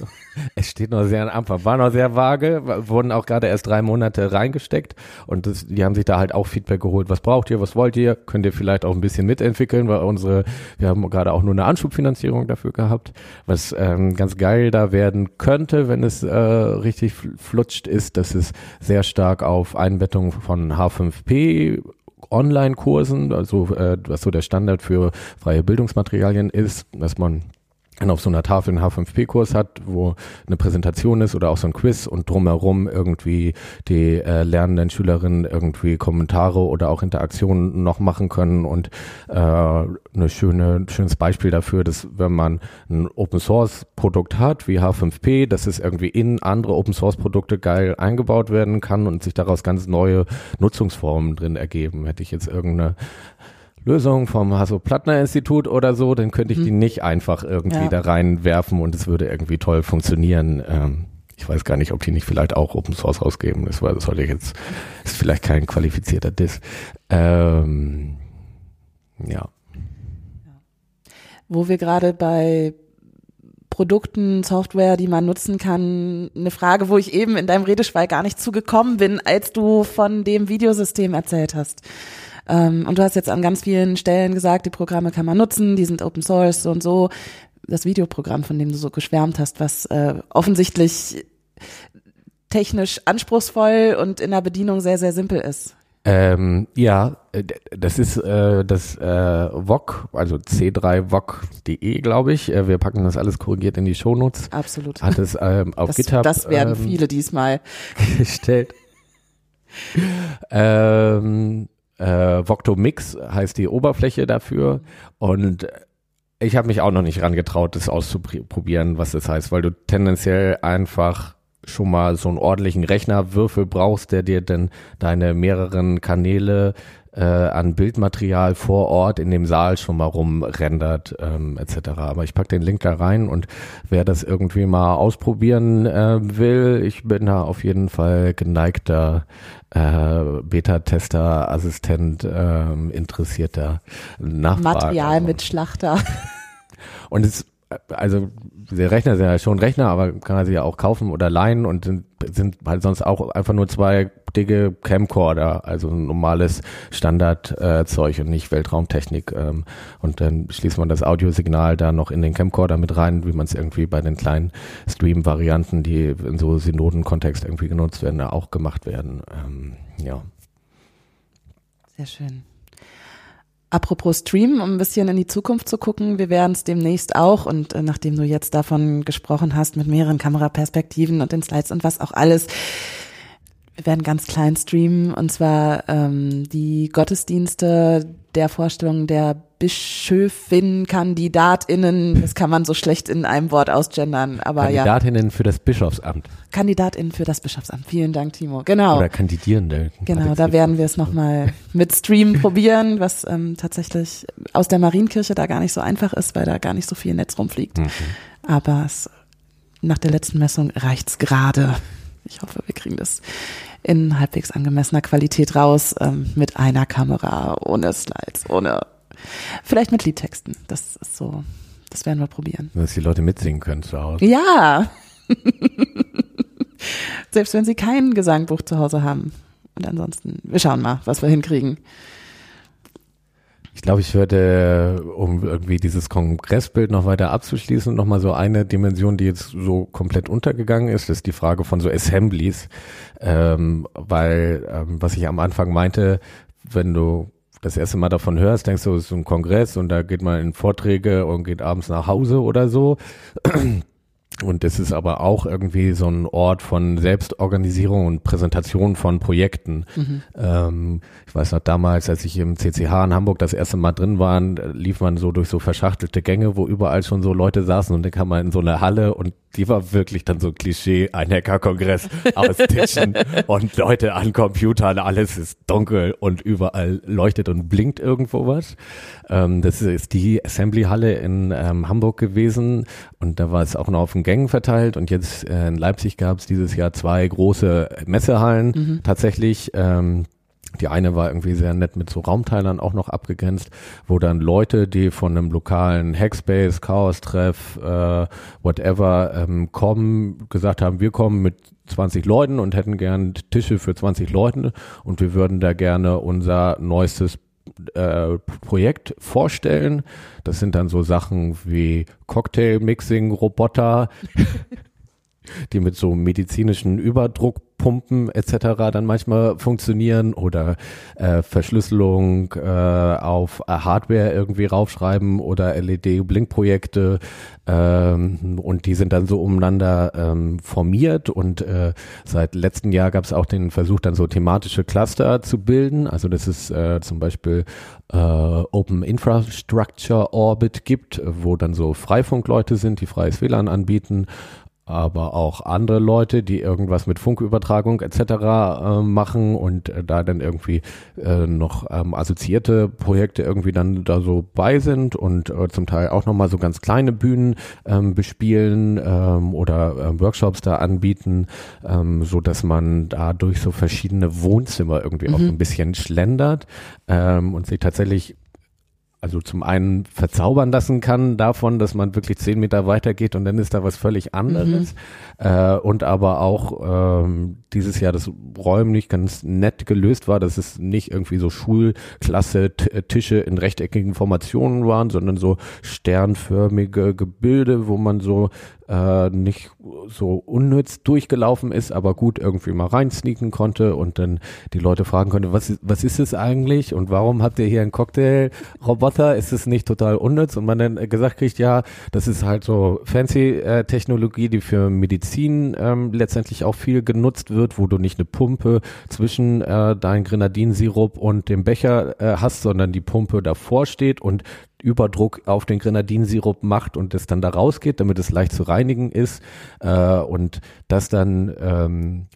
Es steht noch sehr am Anfang, war noch sehr vage, wurden auch gerade erst drei Monate reingesteckt. Und das, die haben sich da halt auch Feedback geholt. Was braucht ihr, was wollt ihr? Könnt ihr vielleicht auch ein bisschen mitentwickeln, weil unsere, wir haben gerade auch nur eine Anschubfinanzierung dafür gehabt, was ähm, ganz geil da werden könnte, wenn es äh, richtig flutscht ist, dass es sehr stark auf Einbettung von H5P Online-Kursen, also äh, was so der Standard für freie Bildungsmaterialien ist, dass man auf so einer Tafel einen H5P-Kurs hat, wo eine Präsentation ist oder auch so ein Quiz und drumherum irgendwie die äh, lernenden Schülerinnen irgendwie Kommentare oder auch Interaktionen noch machen können und äh, eine schöne, schönes Beispiel dafür, dass wenn man ein Open Source Produkt hat wie H5P, dass es irgendwie in andere Open Source Produkte geil eingebaut werden kann und sich daraus ganz neue Nutzungsformen drin ergeben. Hätte ich jetzt irgendeine Lösung vom Hasso-Plattner-Institut oder so, dann könnte ich Mhm. die nicht einfach irgendwie Ja. da reinwerfen und es würde irgendwie toll funktionieren. Ähm, ich weiß gar nicht, ob die nicht vielleicht auch Open Source rausgeben. Das, war, das sollte ich jetzt, ist vielleicht kein qualifizierter Diss. Ähm, ja. Wo wir gerade bei Produkten, Software, die man nutzen kann, eine Frage, wo ich eben in deinem Redeschwall gar nicht zugekommen bin, als du von dem Videosystem erzählt hast. Ähm, und du hast jetzt an ganz vielen Stellen gesagt, die Programme kann man nutzen, die sind Open Source so und so. Das Videoprogramm, von dem du so geschwärmt hast, was äh, offensichtlich technisch anspruchsvoll und in der Bedienung sehr, sehr simpel ist. Ähm, ja, äh, das ist äh, das äh, VOG, also c3voc.de, glaube ich. Äh, wir packen das alles korrigiert in die Shownotes. Absolut. Hat es ähm, auf Das, GitHub das werden ähm, viele diesmal. gestellt. ähm, äh, Vocto Mix heißt die Oberfläche dafür und ich habe mich auch noch nicht rangetraut, das auszuprobieren, was das heißt, weil du tendenziell einfach schon mal so einen ordentlichen Rechnerwürfel brauchst, der dir dann deine mehreren Kanäle äh, an Bildmaterial vor Ort in dem Saal schon mal rumrendert ähm, etc. Aber ich pack den Link da rein und wer das irgendwie mal ausprobieren äh, will, ich bin da auf jeden Fall geneigter äh, Beta-Tester, Assistent, ähm, interessierter Nachfrager. Material mit Schlachter. Und es, also der Rechner sind ja schon Rechner, aber kann er sich ja auch kaufen oder leihen und sind, halt sonst auch einfach nur zwei dicke Camcorder, also normales Standardzeug äh, und nicht Weltraumtechnik. Ähm, und dann schließt man das Audiosignal da noch in den Camcorder mit rein, wie man es irgendwie bei den kleinen Stream-Varianten, die in so Synoden-Kontext irgendwie genutzt werden, auch gemacht werden. Ähm, ja. Sehr schön. Apropos Stream, um ein bisschen in die Zukunft zu gucken, wir werden es demnächst auch. Und äh, nachdem du jetzt davon gesprochen hast mit mehreren Kameraperspektiven und den Slides und was auch alles, wir werden ganz klein streamen. Und zwar ähm, die Gottesdienste der Vorstellung der Bischöfin, Kandidatinnen, das kann man so schlecht in einem Wort ausgendern, aber ja, Kandidatinnen für das Bischofsamt Kandidatinnen für das Bischofsamt. Vielen Dank, Timo. Genau. oder Kandidierende. Genau, da werden wir es nochmal mit Stream probieren, was ähm, tatsächlich aus der Marienkirche da gar nicht so einfach ist, weil da gar nicht so viel Netz rumfliegt. Mhm. Aber es, nach der letzten Messung reicht's gerade. Ich hoffe, wir kriegen das in halbwegs angemessener Qualität raus, ähm, mit einer Kamera, ohne Slides, ohne, vielleicht mit Liedtexten. Das ist so, das werden wir probieren. Dass die Leute mitsingen können zu Hause. Ja. Selbst wenn sie kein Gesangbuch zu Hause haben. Und ansonsten, wir schauen mal, was wir hinkriegen. Ich glaube, ich würde, um irgendwie dieses Kongressbild noch weiter abzuschließen, noch mal so eine Dimension, die jetzt so komplett untergegangen ist, ist die Frage von so Assemblies, ähm, weil ähm, was ich am Anfang meinte, wenn du das erste Mal davon hörst, denkst du, es ist so ein Kongress und da geht man in Vorträge und geht abends nach Hause oder so. Und es ist aber auch irgendwie so ein Ort von Selbstorganisierung und Präsentation von Projekten. Ähm, ich weiß noch damals, als ich im CCH in Hamburg das erste Mal drin war, lief man so durch so verschachtelte Gänge, wo überall schon so Leute saßen und dann kam man in so eine Halle und die war wirklich dann so Klischee, ein Hackerkongress aus Tischen und Leute an Computern, alles ist dunkel und überall leuchtet und blinkt irgendwo was. Ähm, das ist die Assembly-Halle in ähm, Hamburg gewesen und da war es auch noch auf den Gängen verteilt und jetzt äh, in Leipzig gab es dieses Jahr zwei große Messehallen tatsächlich. Ähm, die eine war irgendwie sehr nett mit so Raumteilern auch noch abgegrenzt, wo dann Leute, die von einem lokalen Hackspace, Chaos-Treff, äh, whatever ähm, kommen, gesagt haben, wir kommen mit 20 Leuten und hätten gern Tische für 20 Leute und wir würden da gerne unser neuestes äh, Projekt vorstellen. Das sind dann so Sachen wie Cocktail-Mixing-Roboter, die mit so medizinischen Überdruckpumpen etc. dann manchmal funktionieren oder äh, Verschlüsselung äh, auf äh, Hardware irgendwie raufschreiben oder LED-Blinkprojekte ähm, und die sind dann so umeinander ähm, formiert und äh, seit letztem Jahr gab es auch den Versuch dann so thematische Cluster zu bilden, also das ist äh, zum Beispiel äh, Open Infrastructure Orbit gibt, wo dann so Freifunkleute sind, die freies WLAN anbieten aber auch andere Leute, die irgendwas mit Funkübertragung etc. Äh, machen und äh, da dann irgendwie äh, noch ähm, assoziierte Projekte irgendwie dann da so bei sind und äh, zum Teil auch nochmal so ganz kleine Bühnen ähm, bespielen ähm, oder äh, Workshops da anbieten, ähm, so dass man da durch so verschiedene Wohnzimmer irgendwie mhm. auch so ein bisschen schlendert ähm, und sich tatsächlich also zum einen verzaubern lassen kann davon, dass man wirklich zehn Meter weiter geht und dann ist da was völlig anderes. Mhm. Äh, und aber auch ähm, dieses Jahr das räumlich ganz nett gelöst war, dass es nicht irgendwie so Schulklasse Tische in rechteckigen Formationen waren, sondern so sternförmige Gebilde, wo man so äh, nicht so unnütz durchgelaufen ist, aber gut irgendwie mal reinsneaken konnte und dann die Leute fragen konnte, was, was ist es eigentlich und warum habt ihr hier einen Cocktail-Roboter? Ist es nicht total unnütz? Und man dann gesagt kriegt, ja, das ist halt so fancy äh, Technologie, die für Medizin ähm, letztendlich auch viel genutzt wird, wo du nicht eine Pumpe zwischen äh, deinem Grenadinsirup und dem Becher äh, hast, sondern die Pumpe davor steht und Überdruck auf den Grenadinsirup macht und es dann da rausgeht, damit es leicht zu reinigen ist äh, und das dann ähm,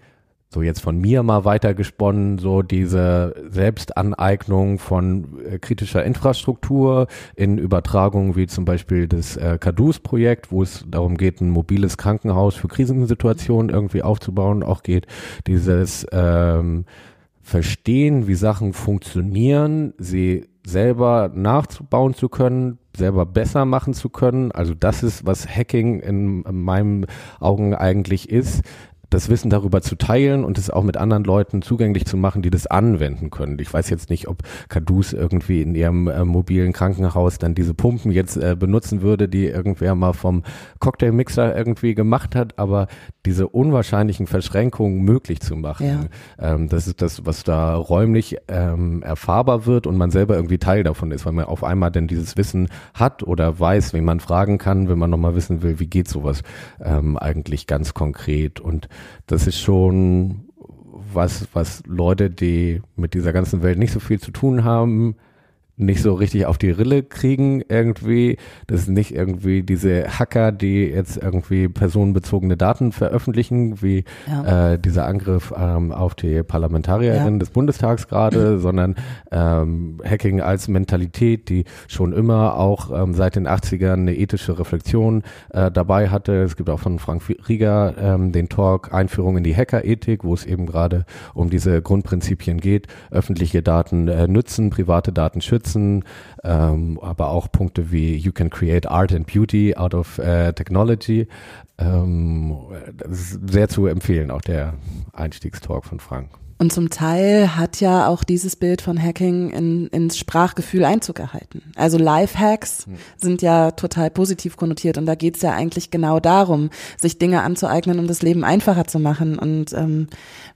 so jetzt von mir mal weitergesponnen, so diese Selbstaneignung von äh, kritischer Infrastruktur in Übertragungen wie zum Beispiel das äh, Cadus-Projekt, wo es darum geht, ein mobiles Krankenhaus für Krisensituationen irgendwie aufzubauen, auch geht dieses ähm, Verstehen, wie Sachen funktionieren, sie selber nachzubauen zu können, selber besser machen zu können. Also das ist, was Hacking in, in meinen Augen eigentlich ist das Wissen darüber zu teilen und es auch mit anderen Leuten zugänglich zu machen, die das anwenden können. Ich weiß jetzt nicht, ob Cadus irgendwie in ihrem äh, mobilen Krankenhaus dann diese Pumpen jetzt äh, benutzen würde, die irgendwer mal vom Cocktailmixer irgendwie gemacht hat, aber diese unwahrscheinlichen Verschränkungen möglich zu machen, ja. ähm, das ist das, was da räumlich ähm, erfahrbar wird und man selber irgendwie Teil davon ist, weil man auf einmal denn dieses Wissen hat oder weiß, wen man fragen kann, wenn man nochmal wissen will, wie geht sowas ähm, eigentlich ganz konkret und das ist schon was, was Leute, die mit dieser ganzen Welt nicht so viel zu tun haben, nicht so richtig auf die Rille kriegen irgendwie. Das ist nicht irgendwie diese Hacker, die jetzt irgendwie personenbezogene Daten veröffentlichen, wie ja. äh, dieser Angriff ähm, auf die Parlamentarierin ja. des Bundestags gerade, sondern ähm, Hacking als Mentalität, die schon immer auch ähm, seit den 80ern eine ethische Reflexion äh, dabei hatte. Es gibt auch von Frank Rieger ähm, den Talk Einführung in die Hackerethik, wo es eben gerade um diese Grundprinzipien geht. Öffentliche Daten äh, nützen, private Daten schützen nutzen, ähm, aber auch Punkte wie You can create art and beauty out of äh, technology. Ähm, das ist sehr zu empfehlen, auch der Einstiegstalk von Frank. Und zum Teil hat ja auch dieses Bild von Hacking in, ins Sprachgefühl Einzug erhalten. Also Life-Hacks hm. sind ja total positiv konnotiert und da geht's ja eigentlich genau darum, sich Dinge anzueignen, um das Leben einfacher zu machen. Und ähm,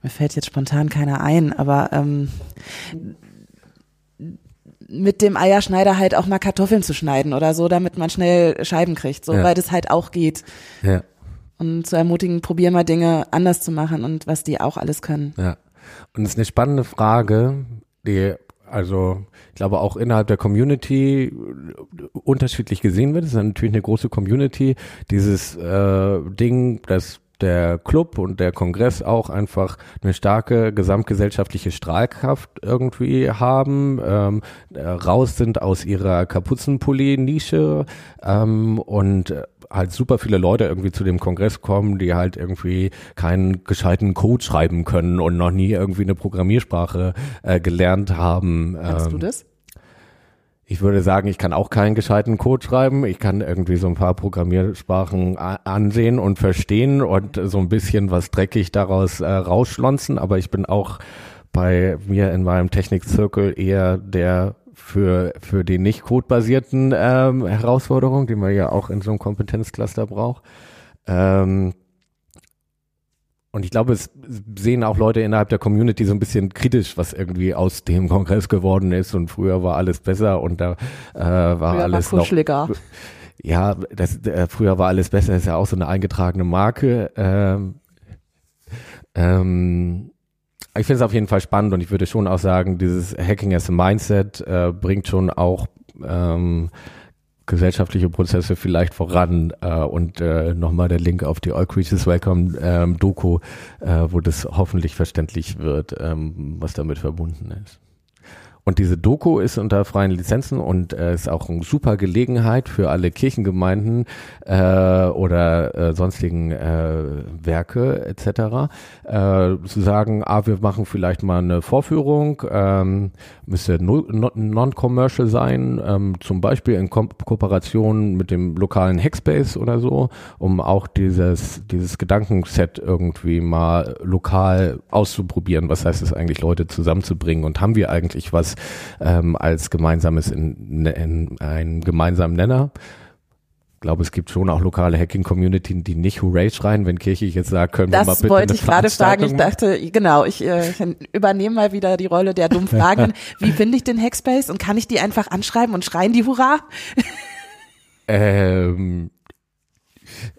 mir fällt jetzt spontan keiner ein, aber ähm, mit dem Eierschneider halt auch mal Kartoffeln zu schneiden oder so, damit man schnell Scheiben kriegt, so, ja. weil das halt auch geht. Ja. Und zu ermutigen, probier mal Dinge anders zu machen und was die auch alles können. Ja. Und es ist eine spannende Frage, die also ich glaube auch innerhalb der Community unterschiedlich gesehen wird. Es ist natürlich eine große Community. Dieses äh, Ding, das der Club und der Kongress auch einfach eine starke gesamtgesellschaftliche Strahlkraft irgendwie haben, ähm, äh, raus sind aus ihrer Kapuzenpulli-Nische ähm, und halt super viele Leute irgendwie zu dem Kongress kommen, die halt irgendwie keinen gescheiten Code schreiben können und noch nie irgendwie eine Programmiersprache äh, gelernt haben. Kannst ähm, du das? Ich würde sagen, ich kann auch keinen gescheiten Code schreiben. Ich kann irgendwie so ein paar Programmiersprachen ansehen und verstehen und so ein bisschen was dreckig daraus äh, rausschlonzen. Aber ich bin auch bei mir in meinem Technikzirkel eher der für, für die nicht codebasierten ähm, Herausforderungen, die man ja auch in so einem Kompetenzcluster braucht. Ähm, und ich glaube, es sehen auch Leute innerhalb der Community so ein bisschen kritisch, was irgendwie aus dem Kongress geworden ist. Und früher war alles besser und da äh, war früher alles war noch. Ja, das, äh, früher war alles besser, ist ja auch so eine eingetragene Marke. Ähm, ähm, ich finde es auf jeden Fall spannend und ich würde schon auch sagen, dieses Hacking as a Mindset äh, bringt schon auch ähm, gesellschaftliche Prozesse vielleicht voran äh, und äh, nochmal der Link auf die All Creatures Welcome ähm, Doku, äh, wo das hoffentlich verständlich wird, ähm, was damit verbunden ist. Und diese Doku ist unter freien Lizenzen und äh, ist auch eine super Gelegenheit für alle Kirchengemeinden äh, oder äh, sonstigen äh, Werke etc. Äh, zu sagen, ah, wir machen vielleicht mal eine Vorführung, ähm, müsste non-commercial sein, ähm, zum Beispiel in Ko Kooperation mit dem lokalen Hackspace oder so, um auch dieses, dieses Gedankenset irgendwie mal lokal auszuprobieren. Was heißt es eigentlich, Leute zusammenzubringen und haben wir eigentlich was ähm, als gemeinsames in, in einen gemeinsamen Nenner. Ich glaube, es gibt schon auch lokale Hacking-Community, die nicht Hooray schreien, wenn Kirche jetzt sagt, können das wir mal bitte Das wollte ich gerade fragen. Ich dachte, genau, ich äh, übernehme mal wieder die Rolle der dummen Fragen. Wie finde ich den Hackspace und kann ich die einfach anschreiben und schreien die Hurra? ähm,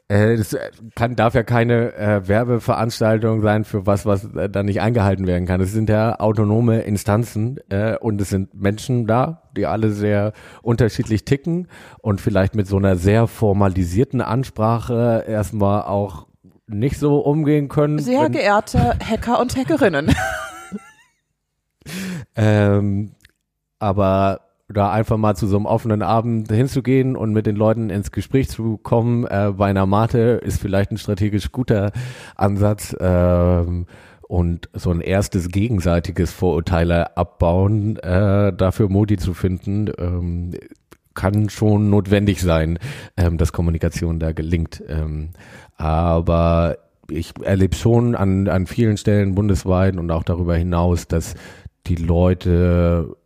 äh, das kann, darf ja keine äh, Werbeveranstaltung sein für was, was äh, dann nicht eingehalten werden kann. Es sind ja autonome Instanzen äh, und es sind Menschen da, die alle sehr unterschiedlich ticken und vielleicht mit so einer sehr formalisierten Ansprache erstmal auch nicht so umgehen können. Sehr geehrte Hacker und Hackerinnen. ähm, aber da einfach mal zu so einem offenen Abend hinzugehen und mit den Leuten ins Gespräch zu kommen äh, bei einer Mate ist vielleicht ein strategisch guter Ansatz. Ähm, und so ein erstes gegenseitiges Vorurteile abbauen, äh, dafür Modi zu finden, ähm, kann schon notwendig sein, ähm, dass Kommunikation da gelingt. Ähm, aber ich erlebe schon an, an vielen Stellen bundesweit und auch darüber hinaus, dass die Leute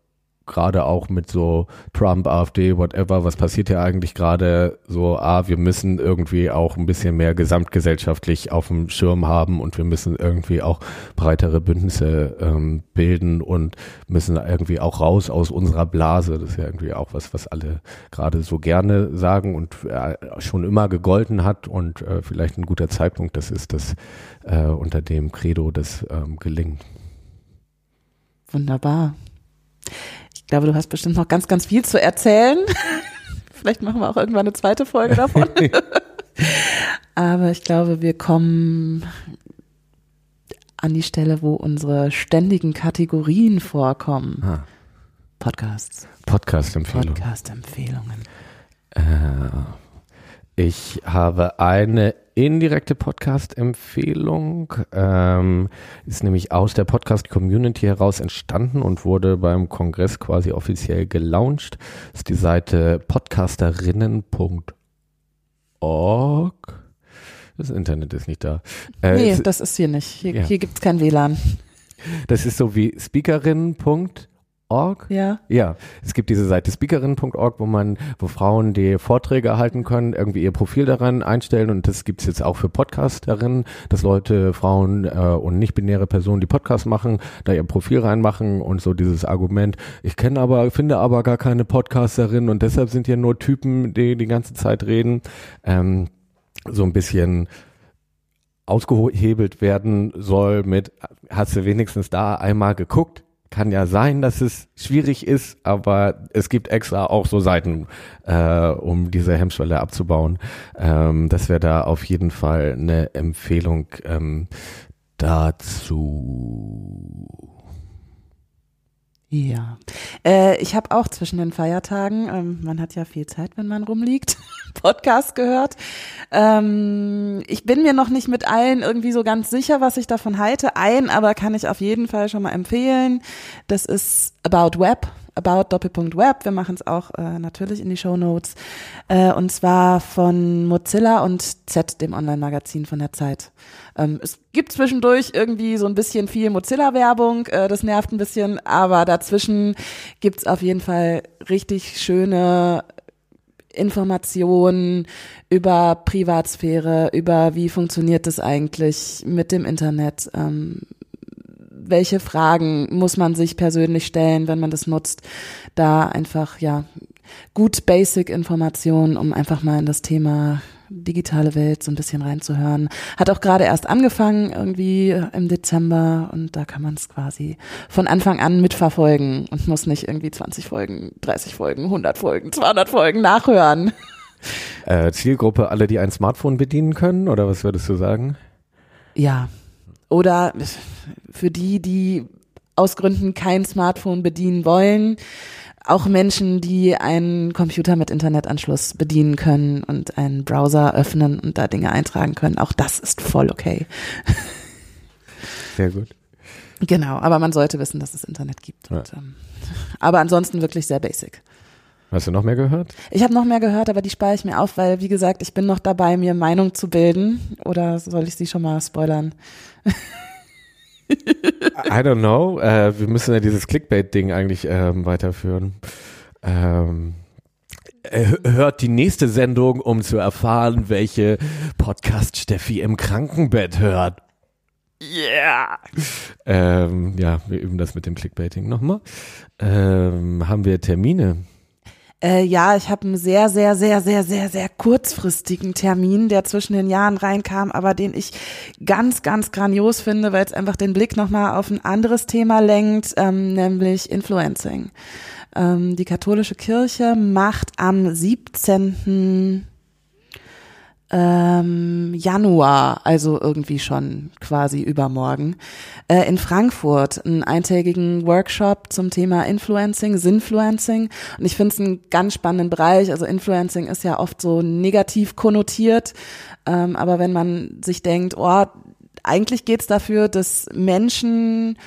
gerade auch mit so Trump, AfD, whatever, was passiert ja eigentlich gerade so, ah, wir müssen irgendwie auch ein bisschen mehr gesamtgesellschaftlich auf dem Schirm haben und wir müssen irgendwie auch breitere Bündnisse ähm, bilden und müssen irgendwie auch raus aus unserer Blase. Das ist ja irgendwie auch was, was alle gerade so gerne sagen und äh, schon immer gegolten hat und äh, vielleicht ein guter Zeitpunkt das ist, dass äh, unter dem Credo das ähm, gelingt. Wunderbar. Ich glaube, du hast bestimmt noch ganz, ganz viel zu erzählen. Vielleicht machen wir auch irgendwann eine zweite Folge davon. Aber ich glaube, wir kommen an die Stelle, wo unsere ständigen Kategorien vorkommen. Ah. Podcasts. Podcast-Empfehlungen. Podcast-Empfehlungen. Äh, ich habe eine indirekte Podcast-Empfehlung. Ähm, ist nämlich aus der Podcast-Community heraus entstanden und wurde beim Kongress quasi offiziell gelauncht. Das ist die Seite podcasterinnen.org. Das Internet ist nicht da. Äh, nee, das ist hier nicht. Hier, ja. hier gibt es kein WLAN. Das ist so wie speakerinnen.org Org? Ja. Ja. Es gibt diese Seite speakerin.org, wo man, wo Frauen die Vorträge halten können, irgendwie ihr Profil daran einstellen und das gibt's jetzt auch für Podcasterinnen, dass Leute, Frauen äh, und nicht-binäre Personen, die Podcasts machen, da ihr Profil reinmachen und so dieses Argument, ich kenne aber, finde aber gar keine Podcasterin und deshalb sind hier nur Typen, die die ganze Zeit reden. Ähm, so ein bisschen ausgehebelt werden soll mit, hast du wenigstens da einmal geguckt? Kann ja sein, dass es schwierig ist, aber es gibt extra auch so Seiten, äh, um diese Hemmschwelle abzubauen. Ähm, das wäre da auf jeden Fall eine Empfehlung ähm, dazu. Ja, äh, ich habe auch zwischen den Feiertagen, ähm, man hat ja viel Zeit, wenn man rumliegt, Podcast gehört. Ähm, ich bin mir noch nicht mit allen irgendwie so ganz sicher, was ich davon halte. Ein, aber kann ich auf jeden Fall schon mal empfehlen. Das ist About Web About Doppelpunkt Web. Wir machen es auch äh, natürlich in die Show Notes. Äh, und zwar von Mozilla und Z, dem Online-Magazin von der Zeit. Ähm, es gibt zwischendurch irgendwie so ein bisschen viel Mozilla-Werbung, äh, das nervt ein bisschen, aber dazwischen gibt's auf jeden Fall richtig schöne Informationen über Privatsphäre, über wie funktioniert das eigentlich mit dem Internet, ähm, welche Fragen muss man sich persönlich stellen, wenn man das nutzt. Da einfach, ja, gut Basic-Informationen, um einfach mal in das Thema digitale Welt so ein bisschen reinzuhören. Hat auch gerade erst angefangen, irgendwie im Dezember und da kann man es quasi von Anfang an mitverfolgen und muss nicht irgendwie 20 Folgen, 30 Folgen, 100 Folgen, 200 Folgen nachhören. Äh, Zielgruppe alle, die ein Smartphone bedienen können oder was würdest du sagen? Ja. Oder für die, die aus Gründen kein Smartphone bedienen wollen, auch Menschen, die einen Computer mit Internetanschluss bedienen können und einen Browser öffnen und da Dinge eintragen können. Auch das ist voll okay. Sehr gut. Genau, aber man sollte wissen, dass es Internet gibt. Ja. Und, ähm, aber ansonsten wirklich sehr basic. Hast du noch mehr gehört? Ich habe noch mehr gehört, aber die spare ich mir auf, weil, wie gesagt, ich bin noch dabei, mir Meinung zu bilden. Oder soll ich sie schon mal spoilern? I don't know. Äh, wir müssen ja dieses Clickbait-Ding eigentlich ähm, weiterführen. Ähm, hört die nächste Sendung, um zu erfahren, welche Podcast Steffi im Krankenbett hört. Yeah! Ähm, ja, wir üben das mit dem Clickbaiting nochmal. Ähm, haben wir Termine? Äh, ja, ich habe einen sehr, sehr, sehr, sehr, sehr, sehr kurzfristigen Termin, der zwischen den Jahren reinkam, aber den ich ganz, ganz grandios finde, weil es einfach den Blick nochmal auf ein anderes Thema lenkt, ähm, nämlich Influencing. Ähm, die katholische Kirche macht am 17 ähm, Januar, also irgendwie schon quasi übermorgen, äh, in Frankfurt einen eintägigen Workshop zum Thema Influencing, Sinfluencing. Und ich finde es einen ganz spannenden Bereich. Also Influencing ist ja oft so negativ konnotiert. Ähm, aber wenn man sich denkt, oh, eigentlich geht's dafür, dass Menschen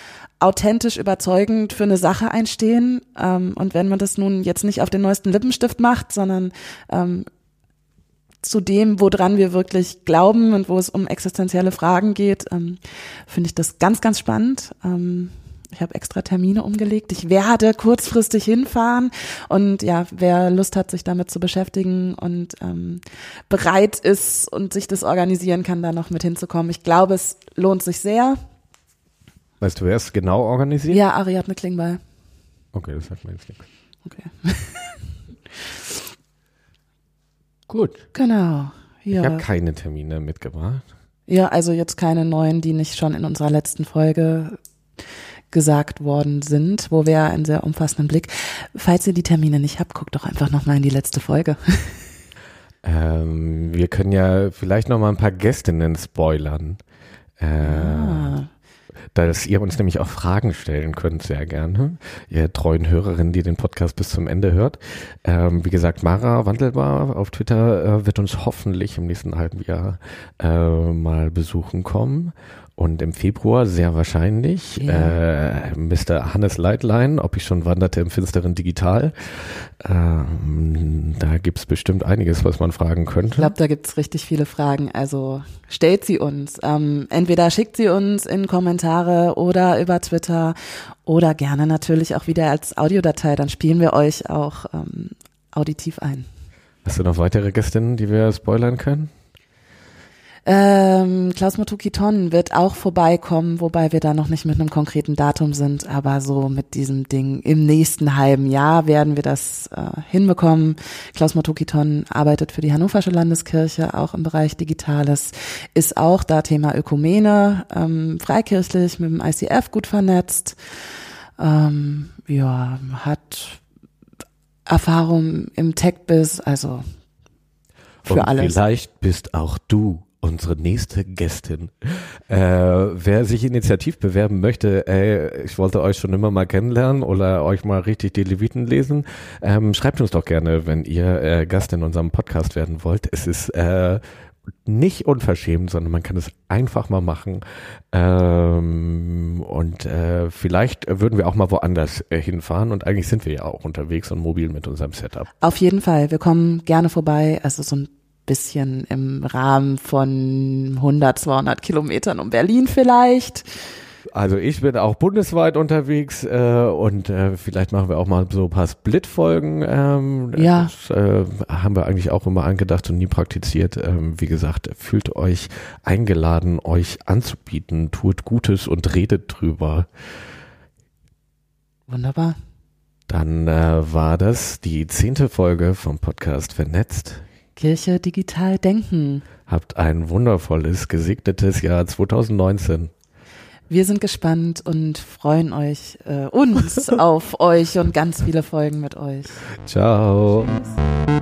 authentisch überzeugend für eine Sache einstehen. Ähm, und wenn man das nun jetzt nicht auf den neuesten Lippenstift macht, sondern ähm, zu dem, woran wir wirklich glauben und wo es um existenzielle Fragen geht, ähm, finde ich das ganz, ganz spannend. Ähm, ich habe extra Termine umgelegt. Ich werde kurzfristig hinfahren und ja, wer Lust hat, sich damit zu beschäftigen und ähm, bereit ist und sich das organisieren kann, da noch mit hinzukommen. Ich glaube, es lohnt sich sehr. Weißt du, wer es genau organisiert? Ja, Ariadne Klingbeil. Okay, das sagt mir jetzt nichts. Okay. Gut. Genau. Ja. Ich habe keine Termine mitgebracht. Ja, also jetzt keine neuen, die nicht schon in unserer letzten Folge gesagt worden sind, wo wir einen sehr umfassenden Blick. Falls ihr die Termine nicht habt, guckt doch einfach nochmal in die letzte Folge. Ähm, wir können ja vielleicht noch mal ein paar Gästinnen spoilern. Äh, ah dass ihr uns nämlich auch Fragen stellen könnt, sehr gerne. Ihr treuen Hörerinnen, die den Podcast bis zum Ende hört. Ähm, wie gesagt, Mara Wandelbar auf Twitter äh, wird uns hoffentlich im nächsten halben Jahr äh, mal besuchen kommen. Und im Februar sehr wahrscheinlich ja. äh, Mr. Hannes Leitlein, ob ich schon wanderte im finsteren Digital. Ähm, da gibt's bestimmt einiges, was man fragen könnte. Ich glaube, da gibt's richtig viele Fragen. Also stellt sie uns. Ähm, entweder schickt sie uns in Kommentare oder über Twitter oder gerne natürlich auch wieder als Audiodatei. Dann spielen wir euch auch ähm, auditiv ein. Hast du noch weitere Gästinnen, die wir spoilern können? Ähm, Klaus Tonnen wird auch vorbeikommen, wobei wir da noch nicht mit einem konkreten Datum sind, aber so mit diesem Ding im nächsten halben Jahr werden wir das äh, hinbekommen. Klaus Tonnen arbeitet für die Hannoversche Landeskirche, auch im Bereich Digitales, ist auch da Thema Ökumene, ähm, freikirchlich mit dem ICF gut vernetzt, ähm, ja, hat Erfahrung im Tech-Biz, also für Und alles. Vielleicht bist auch du unsere nächste Gästin. Äh, wer sich initiativ bewerben möchte, ey, ich wollte euch schon immer mal kennenlernen oder euch mal richtig die Leviten lesen, ähm, schreibt uns doch gerne, wenn ihr äh, Gast in unserem Podcast werden wollt. Es ist äh, nicht unverschämt, sondern man kann es einfach mal machen. Ähm, und äh, vielleicht würden wir auch mal woanders äh, hinfahren. Und eigentlich sind wir ja auch unterwegs und mobil mit unserem Setup. Auf jeden Fall. Wir kommen gerne vorbei. Ist so ein bisschen im Rahmen von 100, 200 Kilometern um Berlin vielleicht. Also ich bin auch bundesweit unterwegs äh, und äh, vielleicht machen wir auch mal so ein paar Split-Folgen. Ähm, ja. Das äh, haben wir eigentlich auch immer angedacht und nie praktiziert. Ähm, wie gesagt, fühlt euch eingeladen, euch anzubieten, tut Gutes und redet drüber. Wunderbar. Dann äh, war das die zehnte Folge vom Podcast Vernetzt. Kirche digital denken. Habt ein wundervolles, gesegnetes Jahr 2019. Wir sind gespannt und freuen euch, äh, uns auf euch und ganz viele Folgen mit euch. Ciao. Tschüss.